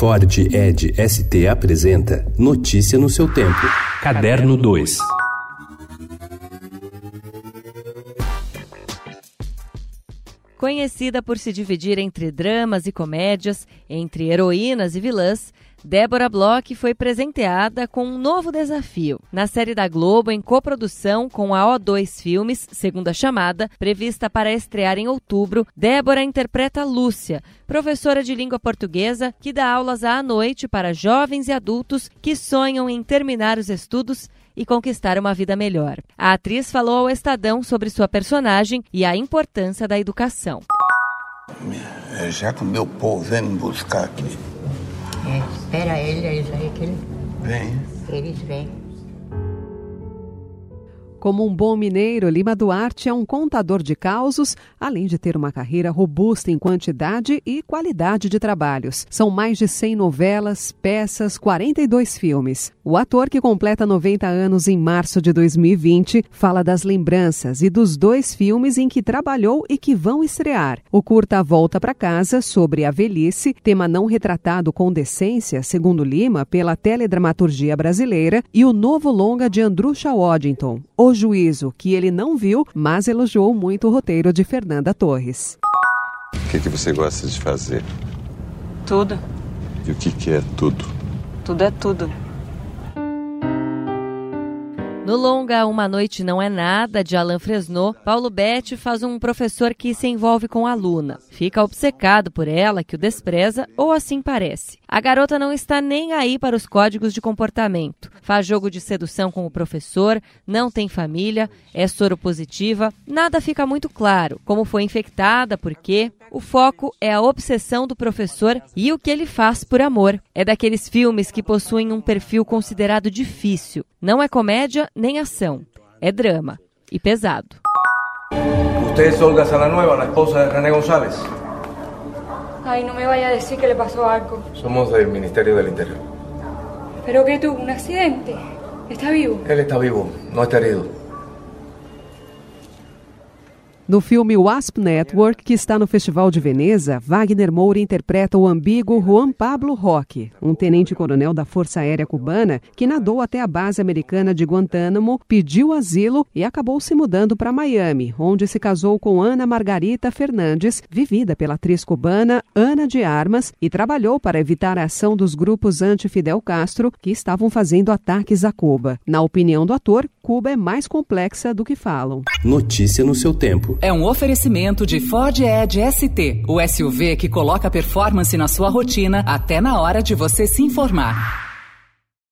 Ford Ed ST apresenta Notícia no seu tempo. Caderno 2. Conhecida por se dividir entre dramas e comédias, entre heroínas e vilãs, Débora Bloch foi presenteada com um novo desafio. Na série da Globo, em coprodução com a O2 Filmes, segunda chamada, prevista para estrear em outubro, Débora interpreta Lúcia, professora de língua portuguesa que dá aulas à noite para jovens e adultos que sonham em terminar os estudos e conquistar uma vida melhor. A atriz falou ao Estadão sobre sua personagem e a importância da educação. Já que o meu povo vem me buscar aqui é, espera ele, eles aí que ele... Vem. Eles vêm. Como um bom mineiro, Lima Duarte é um contador de causos, além de ter uma carreira robusta em quantidade e qualidade de trabalhos. São mais de 100 novelas, peças, 42 filmes. O ator, que completa 90 anos em março de 2020, fala das lembranças e dos dois filmes em que trabalhou e que vão estrear. O curta Volta para Casa, sobre a velhice, tema não retratado com decência, segundo Lima, pela teledramaturgia brasileira, e o novo longa de Andrusha Waddington, O juízo, que ele não viu, mas elogiou muito o roteiro de Fernanda Torres. O que, que você gosta de fazer? Tudo. E o que, que é tudo? Tudo é tudo. No longa Uma Noite Não É Nada, de Alain Fresnot, Paulo Betti faz um professor que se envolve com a aluna. Fica obcecado por ela, que o despreza, ou assim parece. A garota não está nem aí para os códigos de comportamento. Faz jogo de sedução com o professor, não tem família, é soropositiva. Nada fica muito claro. Como foi infectada, por quê? O foco é a obsessão do professor e o que ele faz por amor. É daqueles filmes que possuem um perfil considerado difícil. Não é comédia nem ação. É drama. E pesado. Você é Olga Salanueva, a esposa de René González? Ai, não me vaya a decir que le pasó algo. Somos del Ministerio del Interior. ¿Pero qué tuvo? ¿Un accidente? ¿Está vivo? Él está vivo, no está herido. No filme Wasp Network, que está no Festival de Veneza, Wagner Moura interpreta o ambíguo Juan Pablo Roque, um tenente-coronel da Força Aérea Cubana que nadou até a base americana de Guantánamo, pediu asilo e acabou se mudando para Miami, onde se casou com Ana Margarita Fernandes, vivida pela atriz cubana Ana de Armas, e trabalhou para evitar a ação dos grupos anti-Fidel Castro que estavam fazendo ataques a Cuba. Na opinião do ator, Cuba é mais complexa do que falam. Notícia no seu tempo. É um oferecimento de Ford Edge ST, o SUV que coloca performance na sua rotina até na hora de você se informar.